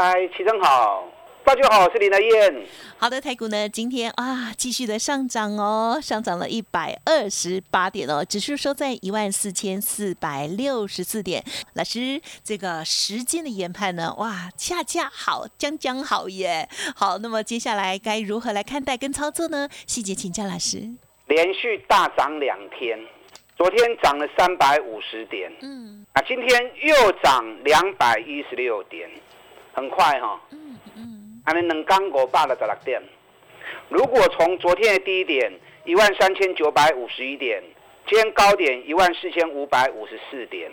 嗨，齐正好，大家好，我是林德燕。好的，台股呢今天啊继续的上涨哦，上涨了一百二十八点哦，指数收在一万四千四百六十四点。老师，这个时间的研判呢，哇，恰恰好，将将好耶。好，那么接下来该如何来看待跟操作呢？细节请教老师。连续大涨两天，昨天涨了三百五十点，嗯，啊，今天又涨两百一十六点。很快哈，嗯嗯，还能刚过八的十六点。如果从昨天的低点一万三千九百五十一点，今天高点一万四千五百五十四点，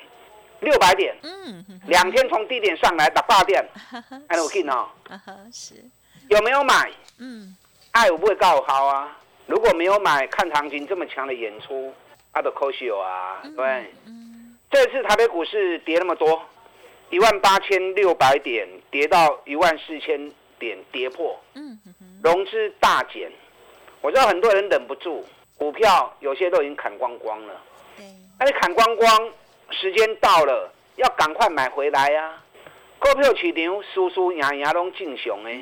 六百点，嗯，两天从低点上来打八点，哎，我看哈，是。有没有买？嗯，爱我不会告好啊。如果没有买，看行情这么强的演出，阿都可惜啊，对，嗯。这次台北股市跌那么多。一万八千六百点跌到一万四千点，跌破，嗯，融资大减。我知道很多人忍不住，股票有些都已经砍光光了。对，那你砍光光，时间到了，要赶快买回来呀。股票市场输输赢赢拢进雄哎，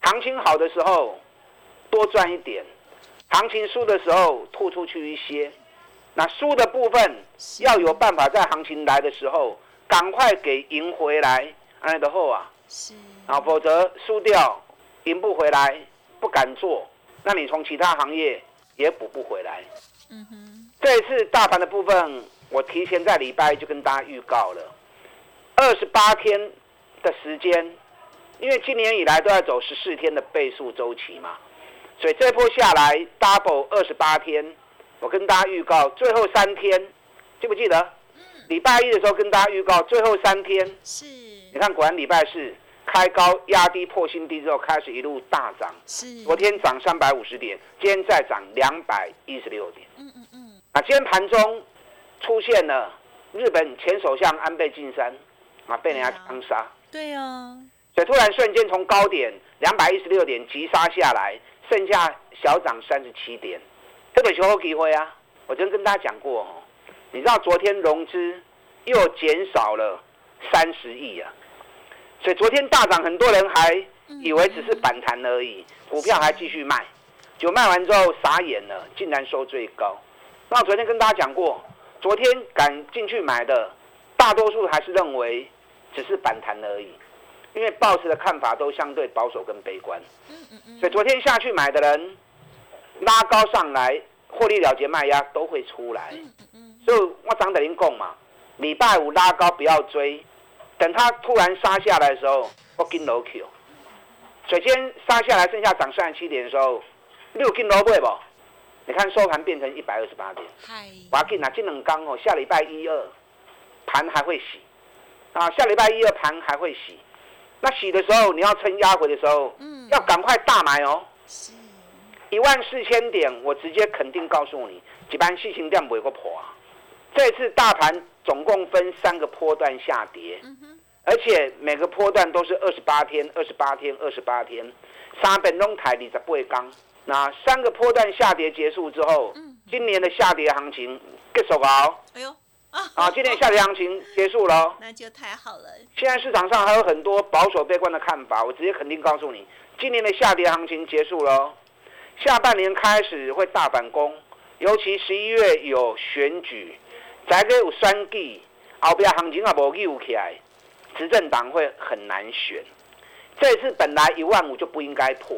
行情好的时候多赚一点，行情输的时候吐出去一些。那输的部分要有办法在行情来的时候。赶快给赢回来，安的后啊，是。啊，否则输掉，赢不回来，不敢做，那你从其他行业也补不回来。嗯哼，这次大盘的部分，我提前在礼拜就跟大家预告了，二十八天的时间，因为今年以来都要走十四天的倍数周期嘛，所以这波下来 double 二十八天，我跟大家预告最后三天，记不记得？礼拜一的时候跟大家预告，最后三天是，你看果然礼拜四开高压低破新低之后，开始一路大涨。是，昨天涨三百五十点，今天再涨两百一十六点。嗯嗯嗯。啊，今天盘中出现了日本前首相安倍晋三啊，被人家枪杀。对啊。所以突然瞬间从高点两百一十六点急杀下来，剩下小涨三十七点，特别求后机会啊！我昨天跟大家讲过哦。你知道昨天融资又减少了三十亿啊，所以昨天大涨，很多人还以为只是反弹而已，股票还继续卖，就卖完之后傻眼了，竟然收最高。那我昨天跟大家讲过，昨天敢进去买的，大多数还是认为只是反弹而已，因为报时的看法都相对保守跟悲观。所以昨天下去买的人，拉高上来获利了结卖压都会出来。所以我常等您讲嘛，礼拜五拉高不要追，等它突然杀下来的时候，我跟楼 Q。首先杀下来剩下涨三十七点的时候，六跟楼会不？你看收盘变成一百二十八点。嗨。我要跟拿金冷钢哦，下礼拜一二盘还会洗啊，下礼拜一二盘还会洗。那洗的时候你要趁压回的时候，嗯，要赶快大买哦。是。一万四千点，我直接肯定告诉你，一般细情量不会破啊。这次大盘总共分三个波段下跌，而且每个波段都是二十八天、二十八天、二十八天。三本中台你在不会刚，那三个波段下跌结束之后，今年的下跌行情结束了。哎呦，啊，今年下跌行情结束了，那就太好了。现在市场上还有很多保守悲观的看法，我直接肯定告诉你，今年的下跌行情结束了，下半年开始会大反攻，尤其十一月有选举。再个有选举，后边行情也无扭起来，执政党会很难选。这次本来一万五就不应该破。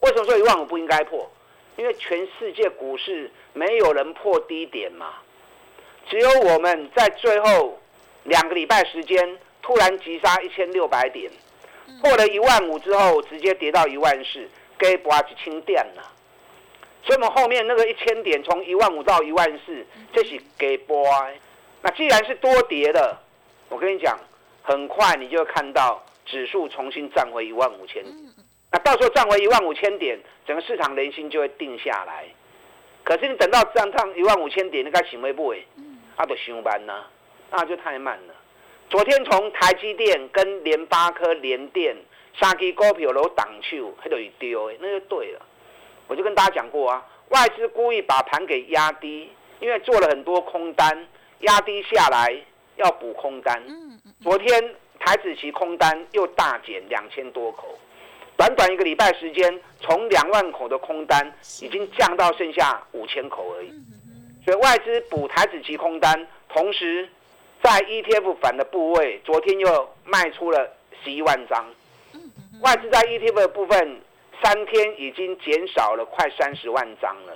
为什么说一万五不应该破？因为全世界股市没有人破低点嘛，只有我们在最后两个礼拜时间突然急杀一千六百点，破了一万五之后直接跌到一万四，给拔一清电了。所以，我们后面那个一千点，从一万五到一万四，这是给波。那既然是多跌的，我跟你讲，很快你就会看到指数重新站回一万五千。那到时候站回一万五千点，整个市场人心就会定下来。可是你等到站上一万五千点，你该行为不会？啊，都上班呢，那就太慢了。昨天从台积电跟联发科、联电三支股票都挡手，还都一丢，那就对了。我就跟大家讲过啊，外资故意把盘给压低，因为做了很多空单，压低下来要补空单。昨天台子期空单又大减两千多口，短短一个礼拜时间，从两万口的空单已经降到剩下五千口而已。所以外资补台子期空单，同时在 ETF 反的部位，昨天又卖出了十一万张。外资在 ETF 的部分。三天已经减少了快三十万张了，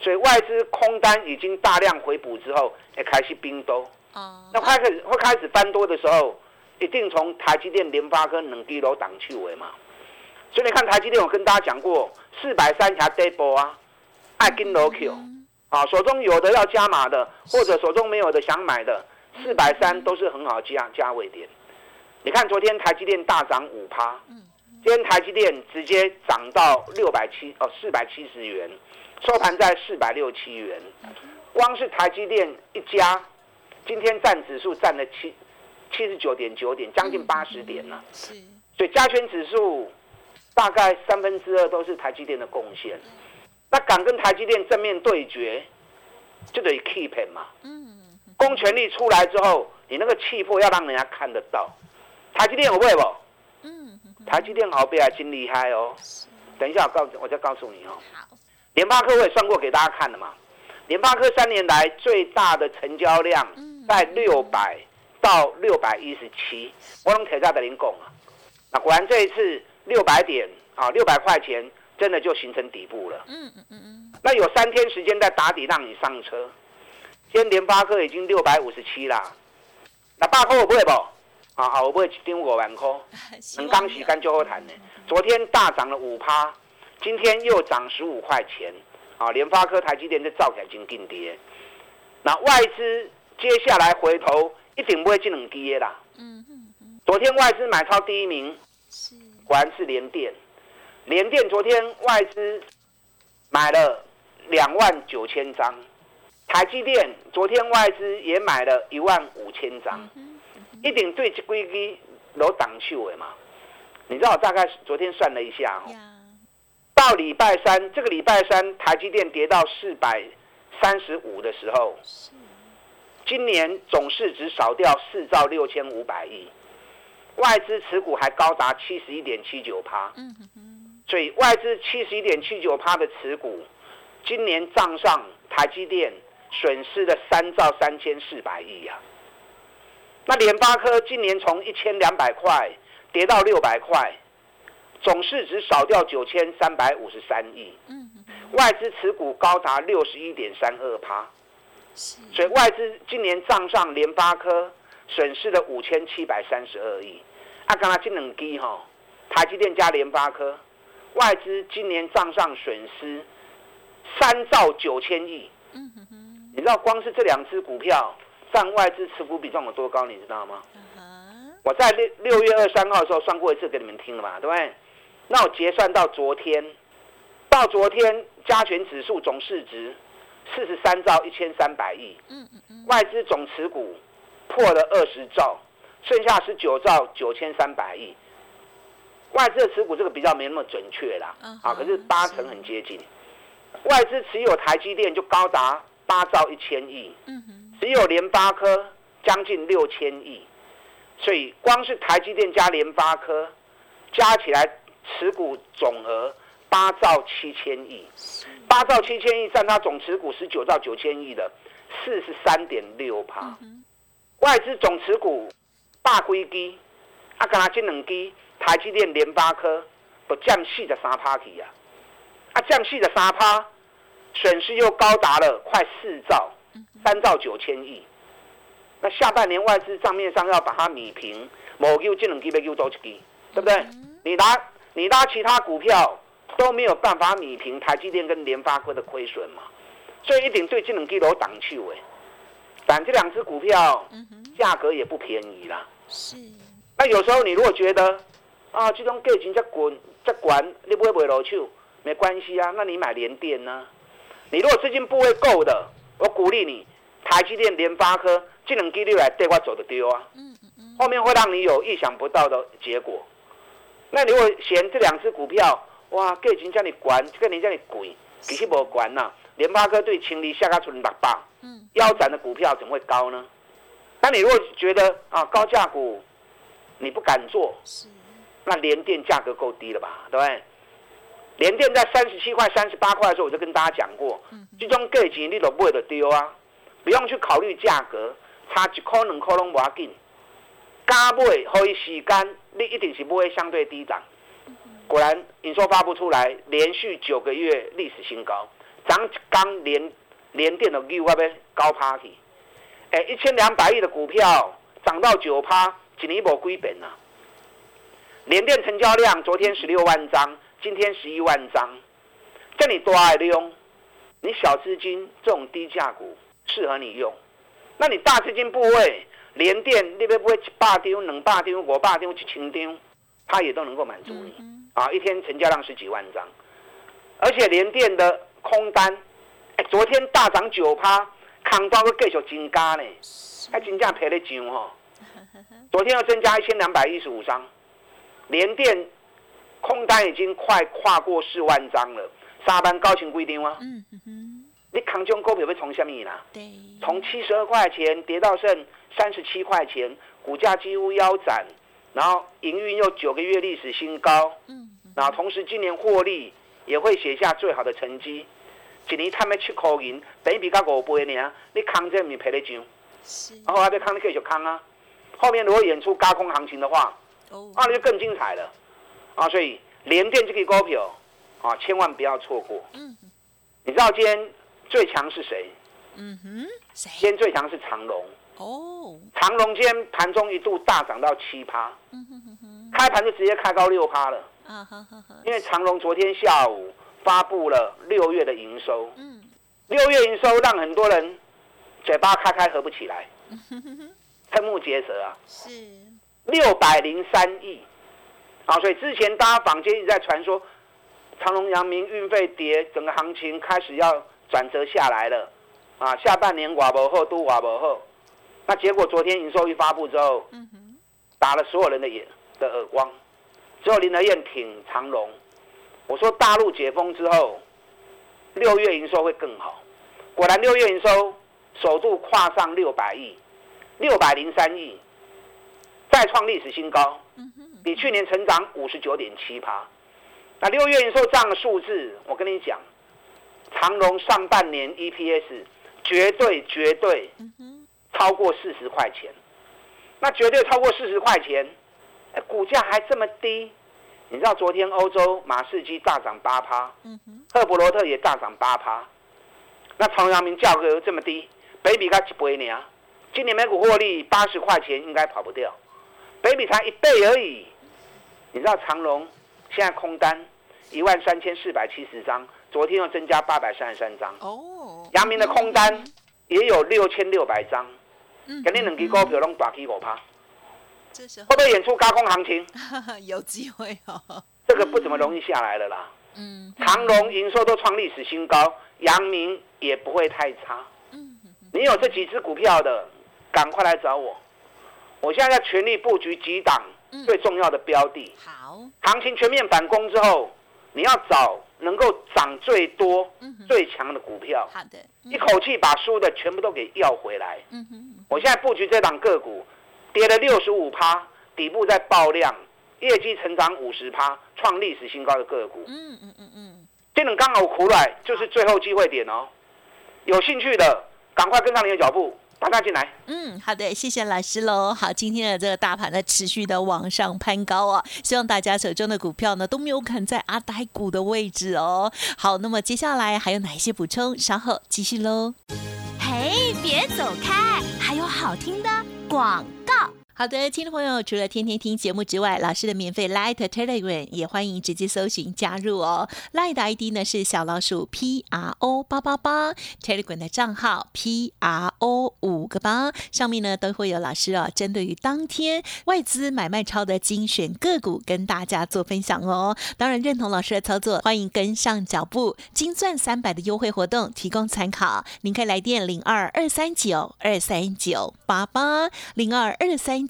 所以外资空单已经大量回补之后，也开始冰多。哦。那开始会开始翻多的时候，一定从台积电、联发科两低楼挡去尾嘛。所以你看台积电，我跟大家讲过，四百三还跌波啊，爱跟楼 Q 啊，手中有的要加码的，或者手中没有的想买的，四百三都是很好加价位点。你看昨天台积电大涨五趴。今天台积电直接涨到六百七哦，四百七十元，收盘在四百六七元。光是台积电一家，今天占指数占了七七十九点九点，将近八十点了。是，所以加权指数大概三分之二都是台积电的贡献。那敢跟台积电正面对决，就得 keep 嘛。嗯。公权力出来之后，你那个气魄要让人家看得到。台积电有位不？台积电好比还真厉害哦，等一下我告我再告诉你哦。好，联发科我也算过给大家看了嘛。联发科三年来最大的成交量在六百到六百一十七，我用铁在的您讲啊。那果然这一次六百点啊，六百块钱真的就形成底部了。嗯嗯嗯嗯。那有三天时间在打底让你上车，今天联发科已经六百五十七啦。那八科我不会不？啊，好，我不会一张五万块，能刚洗干就好谈呢。昨天大涨了五趴，今天又涨十五块钱。啊，联发科、台积电在造起来真劲跌。那外资接下来回头一定不会进两跌啦。嗯嗯嗯。昨天外资买超第一名，是果然是联电。联电昨天外资买了两万九千张，台积电昨天外资也买了一万五千张。一定对这规矩有挡手的嘛？你知道我大概昨天算了一下，到礼拜三，这个礼拜三台积电跌到四百三十五的时候，今年总市值少掉四兆六千五百亿，外资持股还高达七十一点七九趴。所以外资七十一点七九趴的持股，今年账上台积电损失了三兆三千四百亿呀。那联发科今年从一千两百块跌到六百块，总市值少掉九千三百五十三亿，外资持股高达六十一点三二趴，所以外资今年账上联发科损失了五千七百三十二亿。啊，刚才这两支哈，台积电加联发科，外资今年账上损失三兆九千亿。你知道光是这两只股票？占外资持股比重有多高，你知道吗？我在六六月二三号的时候算过一次给你们听了嘛，对不对？那我结算到昨天，到昨天加权指数总市值四十三兆一千三百亿，外资总持股破了二十兆，剩下十九兆九千三百亿。外资的持股这个比较没那么准确啦，啊，可是八成很接近。外资持有台积电就高达八兆一千亿。只有联发科将近六千亿，所以光是台积电加联发科加起来持股总额八兆七千亿，八兆七千亿占它总持股十九兆九千亿的四十三点六趴。外资总持股大规基，啊，刚才这两基台积电、联发科都降四的三趴去啊，啊，降四的三趴，损失又高达了快四兆。三兆九千亿，那下半年外资账面上要把它米平，某 Q 技能 K 被 Q 多几低，对不对？你拿你拉其他股票都没有办法米平台积电跟联发科的亏损嘛，所以一定对技能 K 都挡去尾。但这两只股票价格也不便宜啦。是。那有时候你如果觉得啊，这种价钱在滚在管，你不会不会落手，没关系啊。那你买联电呢？你如果资金部位够的，我鼓励你，台积电、联发科这两几率来对我走的丢啊。嗯嗯嗯。后面会让你有意想不到的结果。那你如果嫌这两只股票，哇，价钱叫你管，这个你叫你贵，其实无管呐。联发科对清理下个存六百，嗯，腰斩的股票怎么会高呢？那你如果觉得啊高价股你不敢做，是，那联电价格够低了吧？对不对？联电在三十七块、三十八块的时候，我就跟大家讲过，这种价钱你都不会得丢啊，不用去考虑价格，差一块两块拢无要紧，加买可以时间，你一定是不会相对低涨。果然营收发布出来，连续九个月历史新高，涨刚连连电的 U 会不会高趴去？哎，一千两百亿的股票涨到九趴，一年无归本啊！联电成交量昨天十六万张，今天十一万张，叫你多爱用？你小资金这种低价股适合你用，那你大资金部位，连电那边不会一百张、两百张、五百张、一千张，它也都能够满足你啊！一天成交量十几万张，而且连电的空单，哎，昨天大涨九趴。康庄会继续增加呢，还真正赔得上哦。昨天又增加一千两百一十五张，连电空单已经快跨过四万张了。沙班高清规定吗？嗯哼，你康中股票会从什么啦？对，从七十二块钱跌到剩三十七块钱，股价几乎腰斩，然后营运又九个月历史新高。嗯，然后同时今年获利也会写下最好的成绩。一年赚了七块银，等于比较五倍呢。你扛这咪赔得上？是。然后还要扛，你继续扛啊。后面如果演出高空行情的话，哦，那就更精彩了。啊，所以联电这个股票啊，千万不要错过。嗯。你知道今天最强是谁？嗯哼。谁？今天最强是长隆。哦。长隆今天盘中一度大涨到七趴。嗯哼哼哼。开盘就直接开高六趴了。啊哈哈哈。因为长隆昨天下午。发布了六月的营收，嗯，六月营收让很多人嘴巴开开合不起来，瞠目结舌啊，是六百零三亿，啊，所以之前大家坊间一直在传说长隆、阳明运费跌，整个行情开始要转折下来了，啊，下半年寡博后都寡博后，那结果昨天营收一发布之后，打了所有人的眼的耳光，只有林德燕挺长隆。我说大陆解封之后，六月营收会更好。果然六月营收首度跨上六百亿，六百零三亿，再创历史新高，比去年成长五十九点七趴。那六月营收这样的数字，我跟你讲，长隆上半年 EPS 绝对绝对超过四十块钱，那绝对超过四十块钱，股价还这么低。你知道昨天欧洲马士基大涨八趴，赫伯罗特也大涨八趴，那长阳明价格又这么低，北比才一倍呢，今年每股获利八十块钱应该跑不掉，北比才一倍而已。你知道长隆现在空单一万三千四百七十张，昨天又增加八百三十三张。哦，阳明的空单也有六千六百张，肯定两支股票拢大起五趴。会不会演出高空行情？有机会哦。这个不怎么容易下来了啦。嗯。长隆营收都创历史新高，阳明也不会太差。嗯。你有这几只股票的，赶快来找我。我现在在全力布局几档最重要的标的。好。行情全面反攻之后，你要找能够涨最多、最强的股票。好的。一口气把输的全部都给要回来。嗯哼。我现在布局这档个股。跌了六十五趴，底部在爆量，业绩成长五十趴，创历史新高的个股。嗯嗯嗯嗯，这种刚好苦来，就是最后机会点哦。有兴趣的，赶快跟上你的脚步，大家进来。嗯，好的，谢谢老师喽。好，今天的这个大盘呢，持续的往上攀高啊，希望大家手中的股票呢都没有砍在阿呆股的位置哦。好，那么接下来还有哪一些补充？稍后继续喽。嘿，别走开，还有好听的广。好的，听众朋友，除了天天听节目之外，老师的免费 Light Telegram 也欢迎直接搜寻加入哦。Light 的 ID 呢是小老鼠 P R O 八八八，Telegram 的账号 P R O 五个八，上面呢都会有老师哦，针对于当天外资买卖超的精选个股跟大家做分享哦。当然认同老师的操作，欢迎跟上脚步，金钻三百的优惠活动提供参考，您可以来电零二二三九二三九八八零二二三。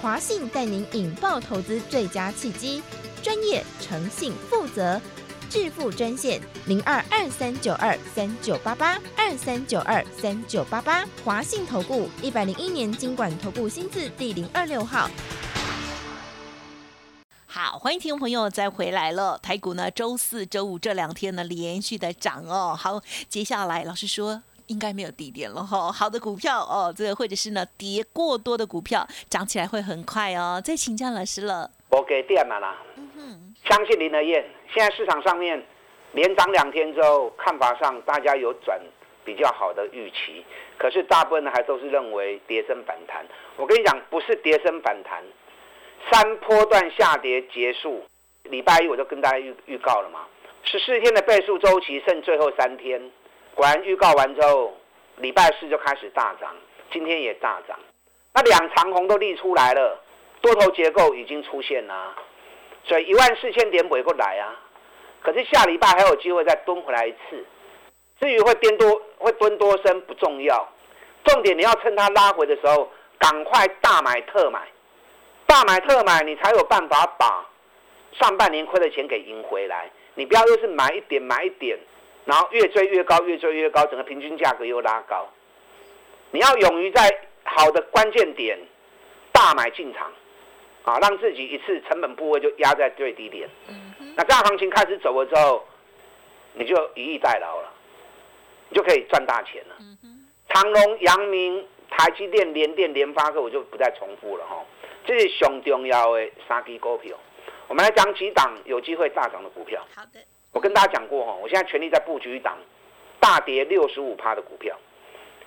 华信带您引爆投资最佳契机，专业、诚信、负责，致富专线零二二三九二三九八八二三九二三九八八。华信投顾一百零一年经管投顾新字第零二六号。好，欢迎听众朋友再回来了。台股呢，周四周五这两天呢，连续的涨哦。好，接下来老师说。应该没有低点了哈，好的股票哦，这个或者是呢跌过多的股票涨起来会很快哦。再请教老师了，我给电了啦。嗯哼，相信林德燕，现在市场上面连涨两天之后，看法上大家有转比较好的预期，可是大部分呢还都是认为跌升反弹。我跟你讲，不是跌升反弹，三波段下跌结束，礼拜一我就跟大家预预告了嘛，十四天的倍数周期剩最后三天。果然预告完之后，礼拜四就开始大涨，今天也大涨。那两长红都立出来了，多头结构已经出现了，所以一万四千点回过来啊。可是下礼拜还有机会再蹲回来一次。至于会颠多会蹲多深不重要，重点你要趁它拉回的时候赶快大买特买，大买特买你才有办法把上半年亏的钱给赢回来。你不要又是买一点买一点。然后越追越高，越追越高，整个平均价格又拉高。你要勇于在好的关键点大买进场，啊，让自己一次成本部位就压在最低点。那这样行情开始走了之后，你就以逸待劳了，你就可以赚大钱了。长隆、阳明、台积电、联电、联发科，我就不再重复了哈。这是熊重要的三支股票，我们来讲几档有机会大涨的股票。好的。我跟大家讲过哈，我现在全力在布局一档大跌六十五趴的股票。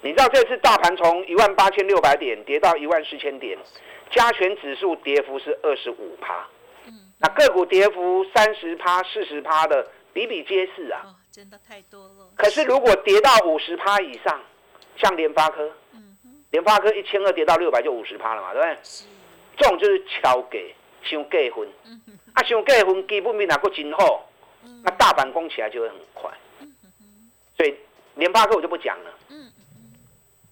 你知道这次大盘从一万八千六百点跌到一万四千点，加权指数跌幅是二十五趴。嗯，那个股跌幅三十趴、四十趴的比比皆是啊。哦，真的太多了。可是如果跌到五十趴以上，像联发科，嗯联发科一千二跌到六百就五十趴了嘛，对不对？是。这种就是超给，想过分。嗯啊，想过分基本面哪个真好？那大盘攻起来就会很快，所以联发科我就不讲了。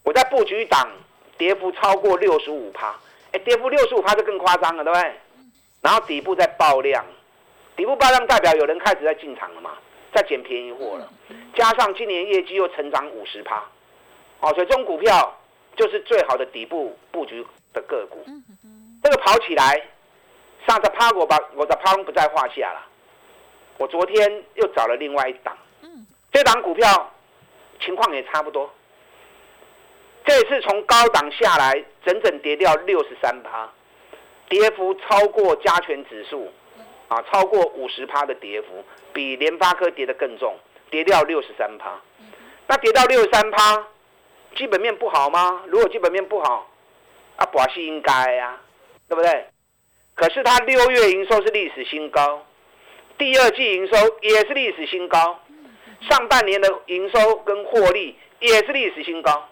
我在布局档，跌幅超过六十五趴，哎，跌幅六十五趴就更夸张了，对不对？然后底部在爆量，底部爆量代表有人开始在进场了嘛，在捡便宜货了。加上今年业绩又成长五十趴，哦，所以这种股票就是最好的底部布局的个股。这个跑起来，上次趴我把我的趴不在话下了。我昨天又找了另外一档，嗯，这档股票情况也差不多。这次从高档下来，整整跌掉六十三趴，跌幅超过加权指数，啊，超过五十趴的跌幅，比联发科跌得更重，跌掉六十三趴。那跌到六十三趴，基本面不好吗？如果基本面不好，啊，保是应该呀，对不对？可是它六月营收是历史新高。第二季营收也是历史新高，上半年的营收跟获利也是历史新高，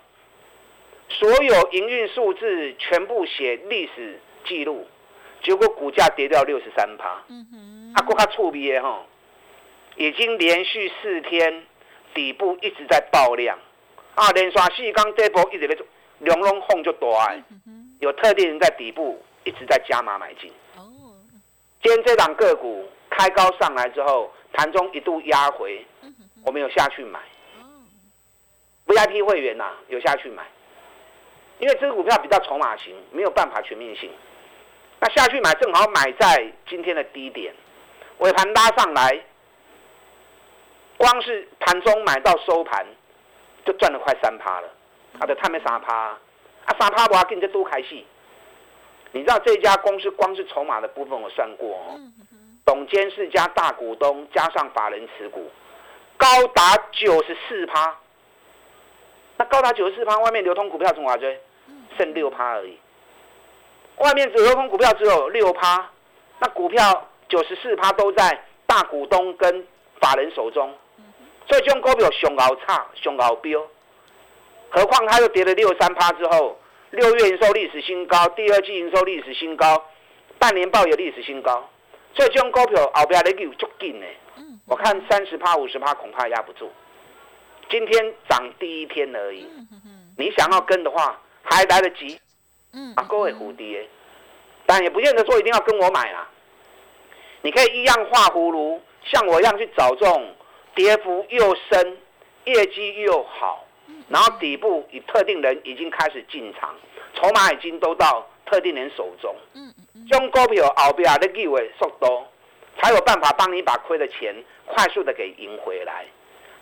所有营运数字全部写历史记录，结果股价跌掉六十三趴，啊，国家触鼻的哈，已经连续四天底部一直在爆量，啊，连刷四刚跌破一直在做，两龙红就大，有特定人在底部。一直在加码买进。哦，今天这档个股开高上来之后，盘中一度压回，我们有下去买。VIP 会员呐，有下去买，因为这个股票比较筹码型，没有办法全面性。那下去买正好买在今天的低点，尾盘拉上来，光是盘中买到收盘，就赚了快三趴了。啊，对，他没三趴，啊三趴我要跟你这多开戏。你知道这家公司光是筹码的部分我算过哦，董监事加大股东加上法人持股，高达九十四趴。那高达九十四趴，外面流通股票从哪追？剩六趴而已。外面只流通股票只有六趴，那股票九十四趴都在大股东跟法人手中，所以这种股票熊熬差，熊熬标。何况它又跌了六三趴之后，六月营收历史新高，第二季营收历史新高，半年报也历史新高，所以这种股票后边的有足紧呢。我看三十趴、五十趴恐怕压不住。今天涨第一天而已，你想要跟的话还来得及。啊，各位蝴蝶，但也不见得说一定要跟我买啊。你可以一样画葫芦，像我一样去找这种跌幅又深、业绩又好，然后底部以特定人已经开始进场，筹码已经都到特定人手中。嗯嗯用股票后边的机会速度，才有办法帮你把亏的钱快速的给赢回来。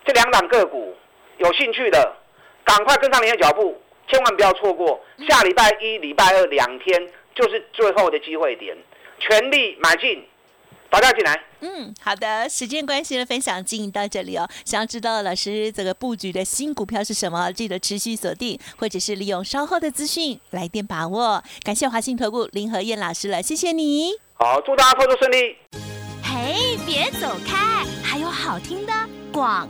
这两档个股有兴趣的，赶快跟上您的脚步，千万不要错过。下礼拜一、礼拜二两天就是最后的机会点，全力买进，打家进来。嗯，好的，时间关系的分享进行到这里哦。想要知道老师这个布局的新股票是什么，记得持续锁定，或者是利用稍后的资讯来电把握。感谢华信投顾林和燕老师了，谢谢你。好，祝大家操作顺利。嘿，别走开，还有好听的。广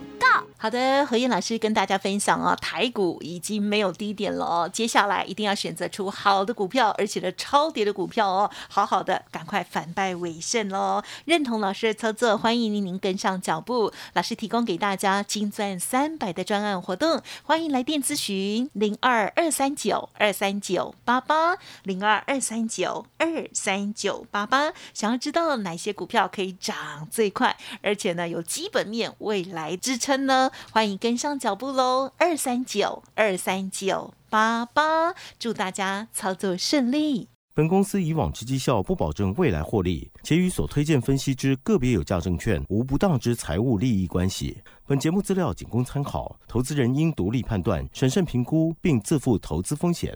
好的，何燕老师跟大家分享哦，台股已经没有低点了哦，接下来一定要选择出好的股票，而且呢超跌的股票哦，好好的赶快反败为胜喽！认同老师的操作，欢迎您跟上脚步，老师提供给大家金钻三百的专案活动，欢迎来电咨询零二二三九二三九八八零二二三九二三九八八，想要知道哪些股票可以涨最快，而且呢有基本面未来支撑呢？欢迎跟上脚步喽！二三九二三九八八，祝大家操作顺利。本公司以往之绩效不保证未来获利，且与所推荐分析之个别有价证券无不当之财务利益关系。本节目资料仅供参考，投资人应独立判断、审慎评估，并自负投资风险。